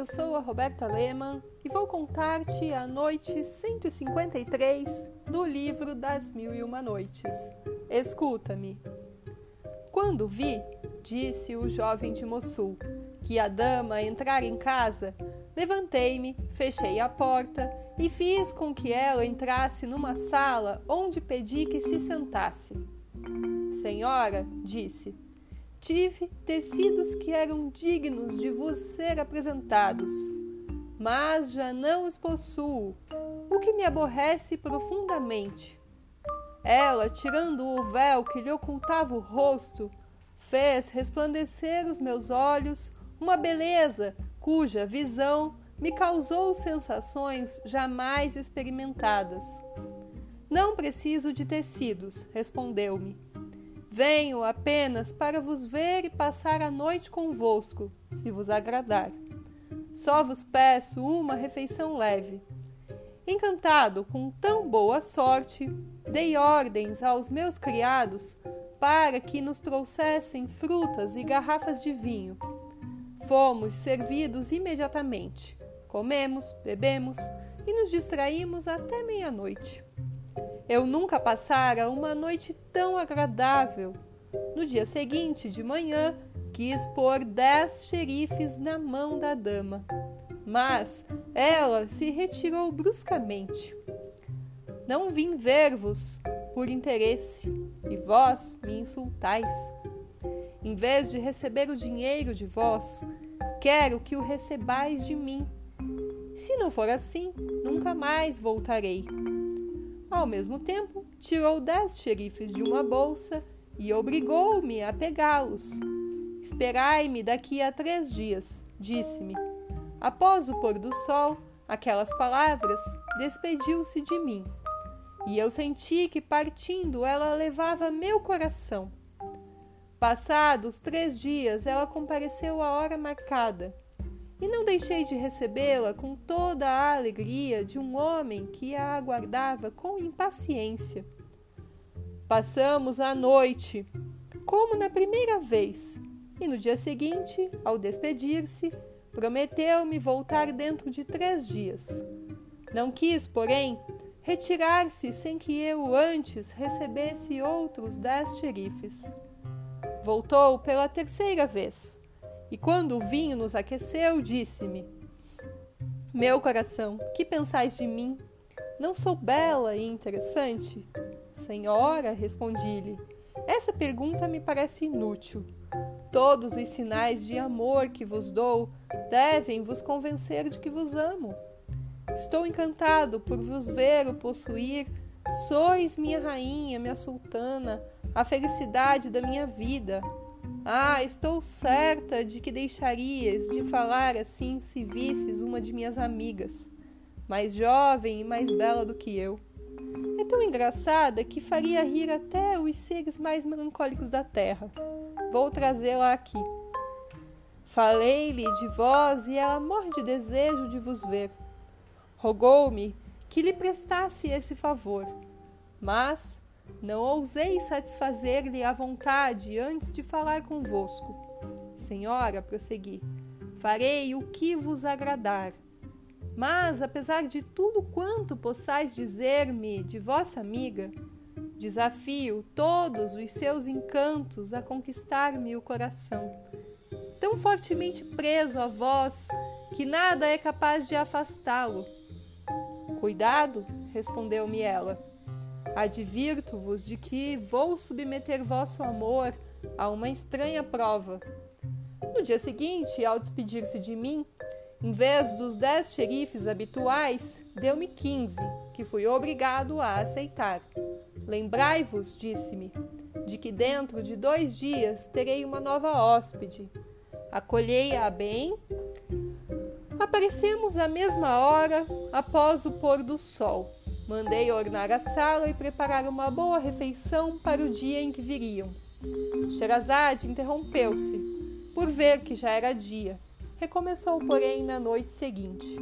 eu sou a Roberta Lehmann e vou contar-te a noite 153 do livro das Mil e Uma Noites. Escuta-me. Quando vi, disse o jovem de Mossul, que a dama entrara em casa, levantei-me, fechei a porta e fiz com que ela entrasse numa sala onde pedi que se sentasse. Senhora, disse, tive tecidos que eram dignos de vos ser apresentados, mas já não os possuo, o que me aborrece profundamente. Ela, tirando o véu que lhe ocultava o rosto, fez resplandecer os meus olhos uma beleza cuja visão me causou sensações jamais experimentadas. Não preciso de tecidos, respondeu-me. Venho apenas para vos ver e passar a noite convosco, se vos agradar. Só vos peço uma refeição leve. Encantado com tão boa sorte, dei ordens aos meus criados para que nos trouxessem frutas e garrafas de vinho. Fomos servidos imediatamente. Comemos, bebemos e nos distraímos até meia-noite. Eu nunca passara uma noite tão agradável. No dia seguinte, de manhã, quis pôr dez xerifes na mão da dama, mas ela se retirou bruscamente. Não vim ver-vos por interesse, e vós me insultais. Em vez de receber o dinheiro de vós, quero que o recebais de mim. Se não for assim, nunca mais voltarei. Ao mesmo tempo, tirou dez xerifes de uma bolsa e obrigou-me a pegá-los. Esperai-me daqui a três dias, disse-me. Após o pôr do sol, aquelas palavras, despediu-se de mim. E eu senti que partindo ela levava meu coração. Passados três dias, ela compareceu à hora marcada e não deixei de recebê-la com toda a alegria de um homem que a aguardava com impaciência. Passamos a noite, como na primeira vez, e no dia seguinte, ao despedir-se, prometeu-me voltar dentro de três dias. Não quis, porém, retirar-se sem que eu antes recebesse outros dez xerifes. Voltou pela terceira vez e quando o vinho nos aqueceu, disse-me: Meu coração, que pensais de mim? Não sou bela e interessante? Senhora, respondi-lhe, essa pergunta me parece inútil. Todos os sinais de amor que vos dou devem vos convencer de que vos amo. Estou encantado por vos ver o possuir. Sois minha rainha, minha sultana, a felicidade da minha vida, ah, estou certa de que deixarias de falar assim se visses uma de minhas amigas, mais jovem e mais bela do que eu. É tão engraçada que faria rir até os seres mais melancólicos da terra. Vou trazê-la aqui. Falei-lhe de vós e ela morre de desejo de vos ver. Rogou-me que lhe prestasse esse favor, mas não ousei satisfazer-lhe a vontade antes de falar convosco. Senhora, prossegui, farei o que vos agradar. Mas, apesar de tudo quanto possais dizer-me de vossa amiga, desafio todos os seus encantos a conquistar-me o coração, tão fortemente preso a vós que nada é capaz de afastá-lo. Cuidado, respondeu-me ela Advirto-vos de que vou submeter vosso amor a uma estranha prova. No dia seguinte, ao despedir-se de mim, em vez dos dez xerifes habituais, deu-me quinze, que fui obrigado a aceitar. Lembrai-vos, disse-me, de que dentro de dois dias terei uma nova hóspede. Acolhei-a bem. Aparecemos à mesma hora após o pôr do sol. Mandei ornar a sala e preparar uma boa refeição para o dia em que viriam. Sherazade interrompeu-se, por ver que já era dia. Recomeçou, porém, na noite seguinte.